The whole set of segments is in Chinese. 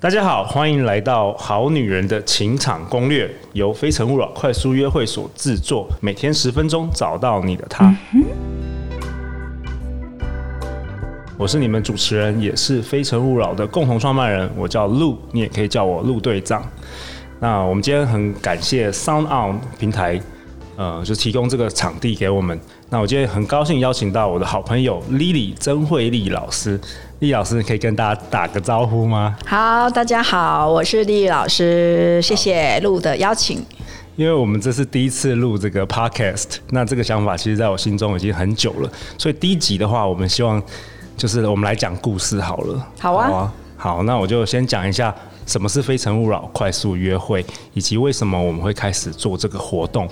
大家好，欢迎来到《好女人的情场攻略》，由非诚勿扰快速约会所制作，每天十分钟，找到你的他。我是你们主持人，也是非诚勿扰的共同创办人，我叫陆，你也可以叫我陆队长。那我们今天很感谢 Sound On 平台，呃，就提供这个场地给我们。那我今天很高兴邀请到我的好朋友 Lily 曾慧丽老师，Lily 老师可以跟大家打个招呼吗？好，大家好，我是 Lily 老师，谢谢路的邀请。因为我们这是第一次录这个 Podcast，那这个想法其实在我心中已经很久了，所以第一集的话，我们希望就是我们来讲故事好了。好啊，好啊，好，那我就先讲一下什么是非诚勿扰快速约会，以及为什么我们会开始做这个活动。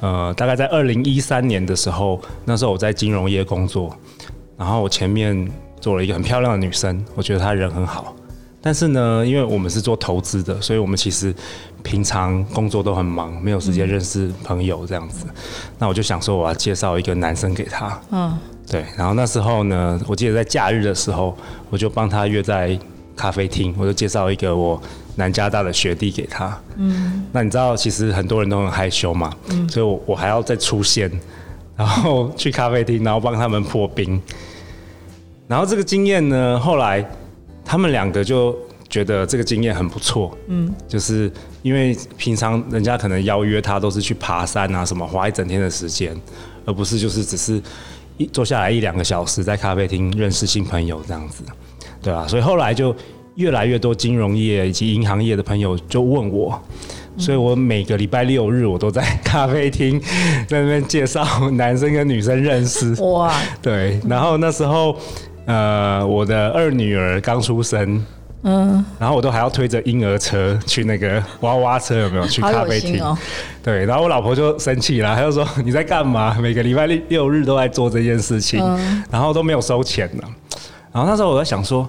呃，大概在二零一三年的时候，那时候我在金融业工作，然后我前面做了一个很漂亮的女生，我觉得她人很好，但是呢，因为我们是做投资的，所以我们其实平常工作都很忙，没有时间认识朋友这样子。那我就想说，我要介绍一个男生给她。嗯，对。然后那时候呢，我记得在假日的时候，我就帮她约在咖啡厅，我就介绍一个我。南加大的学弟给他，嗯，那你知道其实很多人都很害羞嘛，嗯，所以我我还要再出现，然后去咖啡厅，然后帮他们破冰，然后这个经验呢，后来他们两个就觉得这个经验很不错，嗯，就是因为平常人家可能邀约他都是去爬山啊什么，花一整天的时间，而不是就是只是一坐下来一两个小时在咖啡厅认识新朋友这样子，对啊？所以后来就。越来越多金融业以及银行业的朋友就问我，所以我每个礼拜六日我都在咖啡厅在那边介绍男生跟女生认识。哇，对，然后那时候呃我的二女儿刚出生，嗯，然后我都还要推着婴儿车去那个娃娃车有没有去咖啡厅？哦、对，然后我老婆就生气了，她就说你在干嘛？每个礼拜六六日都在做这件事情，然后都没有收钱呢。然后那时候我在想说。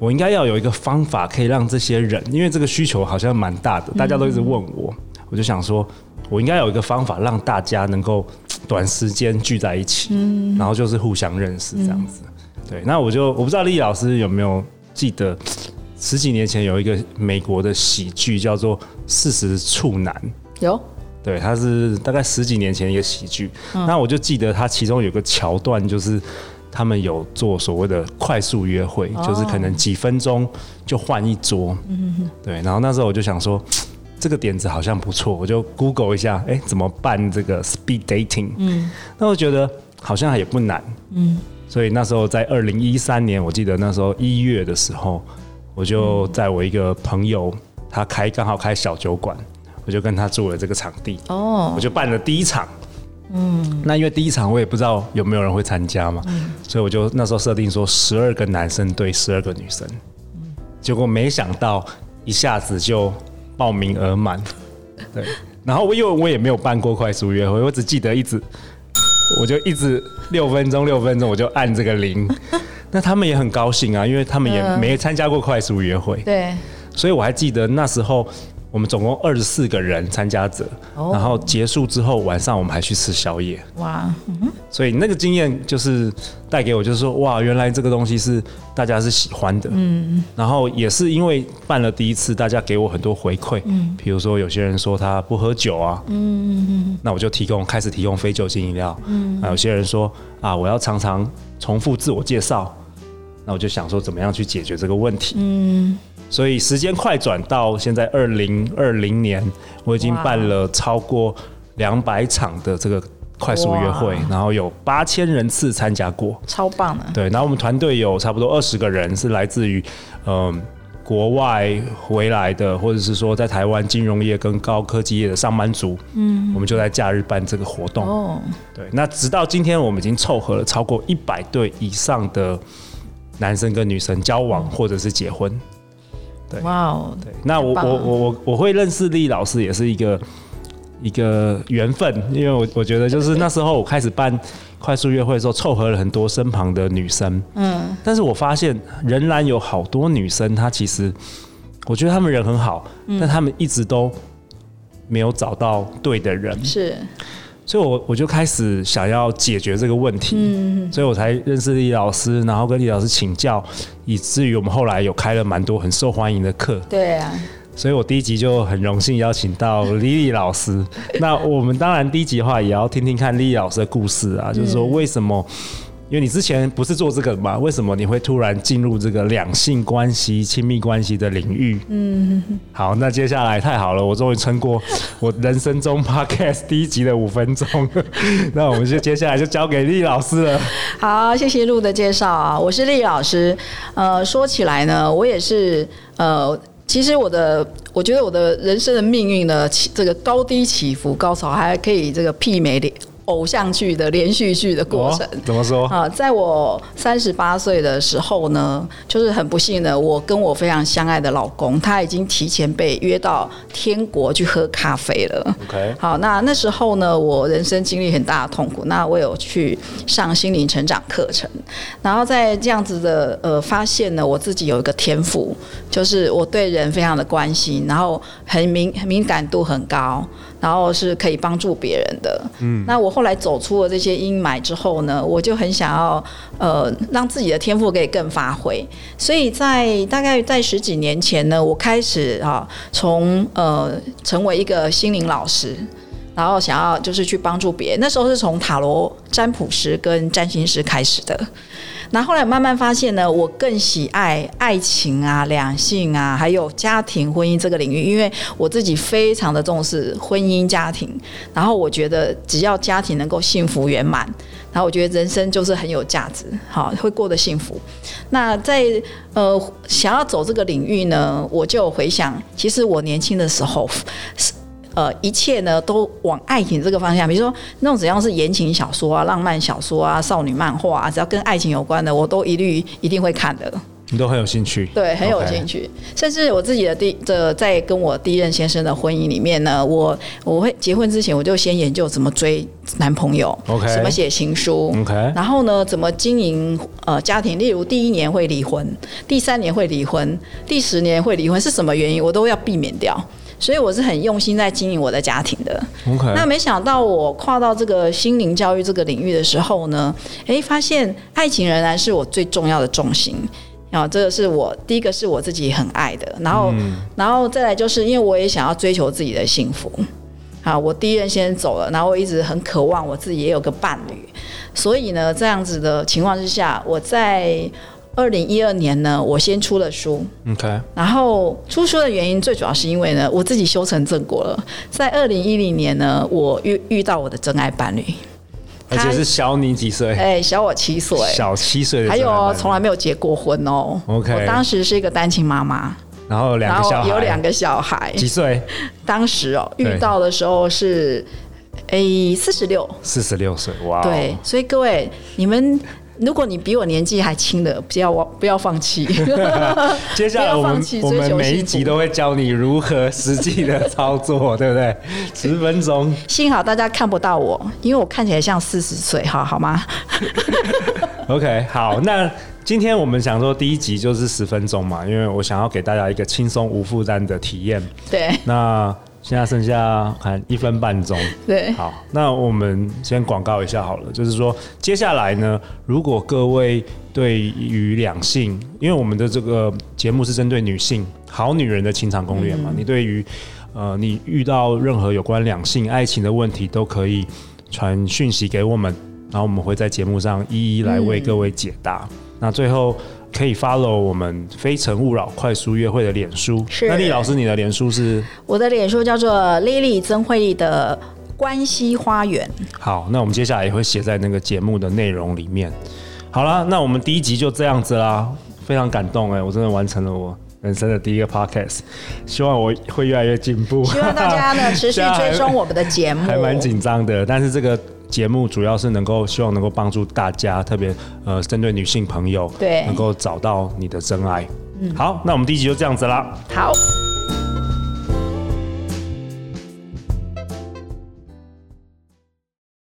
我应该要有一个方法，可以让这些人，因为这个需求好像蛮大的，大家都一直问我，我就想说，我应该有一个方法，让大家能够短时间聚在一起，然后就是互相认识这样子。对，那我就我不知道丽丽老师有没有记得，十几年前有一个美国的喜剧叫做《四十处男》，有，对，他是大概十几年前一个喜剧，那我就记得他其中有个桥段就是。他们有做所谓的快速约会，就是可能几分钟就换一桌。嗯，对。然后那时候我就想说，这个点子好像不错，我就 Google 一下，哎，怎么办这个 speed dating？嗯，那我觉得好像也不难。嗯，所以那时候在二零一三年，我记得那时候一月的时候，我就在我一个朋友他开刚好开小酒馆，我就跟他租了这个场地。哦，我就办了第一场。嗯，那因为第一场我也不知道有没有人会参加嘛，嗯，所以我就那时候设定说十二个男生对十二个女生，嗯，结果没想到一下子就报名额满，对，然后我因为我也没有办过快速约会，我只记得一直，我就一直六分钟六分钟我就按这个铃，那他们也很高兴啊，因为他们也没参加过快速约会，对，所以我还记得那时候。我们总共二十四个人参加者，然后结束之后晚上我们还去吃宵夜。哇，所以那个经验就是带给我，就是说哇，原来这个东西是大家是喜欢的。嗯，然后也是因为办了第一次，大家给我很多回馈。嗯，比如说有些人说他不喝酒啊，嗯嗯，那我就提供开始提供非酒精饮料。嗯，啊有些人说啊，我要常常重复自我介绍，那我就想说怎么样去解决这个问题。嗯。所以时间快转到现在二零二零年，我已经办了超过两百场的这个快速约会，然后有八千人次参加过，超棒的。对，然后我们团队有差不多二十个人是来自于嗯国外回来的，或者是说在台湾金融业跟高科技业的上班族。嗯，我们就在假日办这个活动。哦，对，那直到今天我们已经凑合了超过一百对以上的男生跟女生交往或者是结婚。对。哇哦对，那我我我我我会认识丽老师也是一个一个缘分，因为我我觉得就是 那时候我开始办快速约会的时候，凑合了很多身旁的女生，嗯，但是我发现仍然有好多女生，她其实我觉得她们人很好，嗯，但她们一直都没有找到对的人，是，所以我我就开始想要解决这个问题，嗯，所以我才认识李老师，然后跟李老师请教，以至于我们后来有开了蛮多很受欢迎的课。对啊，所以我第一集就很荣幸邀请到 莉莉老师。那我们当然第一集的话，也要听听看莉莉老师的故事啊，就是说为什么。因为你之前不是做这个嘛？为什么你会突然进入这个两性关系、亲密关系的领域？嗯，好，那接下来太好了，我终于撑过我人生中 podcast 第一集的五分钟。那我们就接下来就交给丽老师了。好，谢谢路的介绍啊，我是丽老师。呃，说起来呢，我也是呃，其实我的，我觉得我的人生的命运呢，起这个高低起伏、高潮还可以这个媲美的。偶像剧的连续剧的过程，哦，怎么说啊？在我三十八岁的时候呢，就是很不幸的，我跟我非常相爱的老公，他已经提前被约到天国去喝咖啡了。OK，好，那那时候呢，我人生经历很大的痛苦，那我有去上心灵成长课程，然后在这样子的呃发现呢，我自己有一个天赋，就是我对人非常的关心，然后很敏敏感度很高。然后是可以帮助别人的。嗯，那我后来走出了这些阴霾之后呢，我就很想要呃让自己的天赋可以更发挥。所以在大概在十几年前呢，我开始啊从呃成为一个心灵老师，然后想要就是去帮助别人。那时候是从塔罗占卜师跟占星师开始的。那后来慢慢发现呢，我更喜爱爱情啊、两性啊，还有家庭婚姻这个领域，因为我自己非常的重视婚姻家庭。然后我觉得，只要家庭能够幸福圆满，然后我觉得人生就是很有价值，好，会过得幸福。那在呃想要走这个领域呢，我就回想，其实我年轻的时候。呃，一切呢都往爱情这个方向，比如说那种只要是言情小说啊、浪漫小说啊、少女漫画啊，只要跟爱情有关的，我都一律一定会看的。你都很有兴趣？对，很有兴趣。甚至我自己的第这在跟我第一任先生的婚姻里面呢，我我会结婚之前我就先研究怎么追男朋友，OK，怎么写情书，OK，然后呢怎么经营呃家庭，例如第一年会离婚，第三年会离婚，第十年会离婚，是什么原因我都要避免掉。所以我是很用心在经营我的家庭的。那没想到我跨到这个心灵教育这个领域的时候呢，诶，发现爱情仍然是我最重要的重心。啊，这个是我第一个是我自己很爱的，然后，嗯、然后再来就是因为我也想要追求自己的幸福。啊，我第一任先走了，然后我一直很渴望我自己也有个伴侣。所以呢，这样子的情况之下，我在。二零一二年呢，我先出了书，OK。然后出书的原因最主要是因为呢，我自己修成正果了。在二零一零年呢，我遇遇到我的真爱伴侣，而且是小你几岁？哎，小我七岁，小七岁的。还有哦从来没有结过婚哦，OK。我当时是一个单亲妈妈，然后两个小孩，有两个小孩，几岁？当时哦，遇到的时候是哎四十六，四十六岁，哇！对，所以各位你们。如果你比我年纪还轻的，不要不要放弃。接下来我们我们每一集都会教你如何实际的操作，对不对？十分钟。幸好大家看不到我，因为我看起来像四十岁，哈好吗？OK，好。那今天我们想说第一集就是十分钟嘛，因为我想要给大家一个轻松无负担的体验。对。那。现在剩下还一分半钟，对，好，那我们先广告一下好了，就是说接下来呢，如果各位对于两性，因为我们的这个节目是针对女性，好女人的情场攻略嘛，嗯、你对于呃你遇到任何有关两性爱情的问题，都可以传讯息给我们，然后我们会在节目上一一来为各位解答。嗯、那最后。可以 follow 我们非诚勿扰快速约会的脸书。是。那丽老师，你的脸书是？我的脸书叫做 Lily 曾慧丽的关系花园。好，那我们接下来也会写在那个节目的内容里面。好了，那我们第一集就这样子啦，非常感动哎、欸，我真的完成了我人生的第一个 podcast，希望我会越来越进步。希望大家呢持续追踪我们的节目。还蛮紧张的，但是这个。节目主要是能够希望能够帮助大家，特别呃针对女性朋友，对，能够找到你的真爱。嗯，好，那我们第一集就这样子啦。好。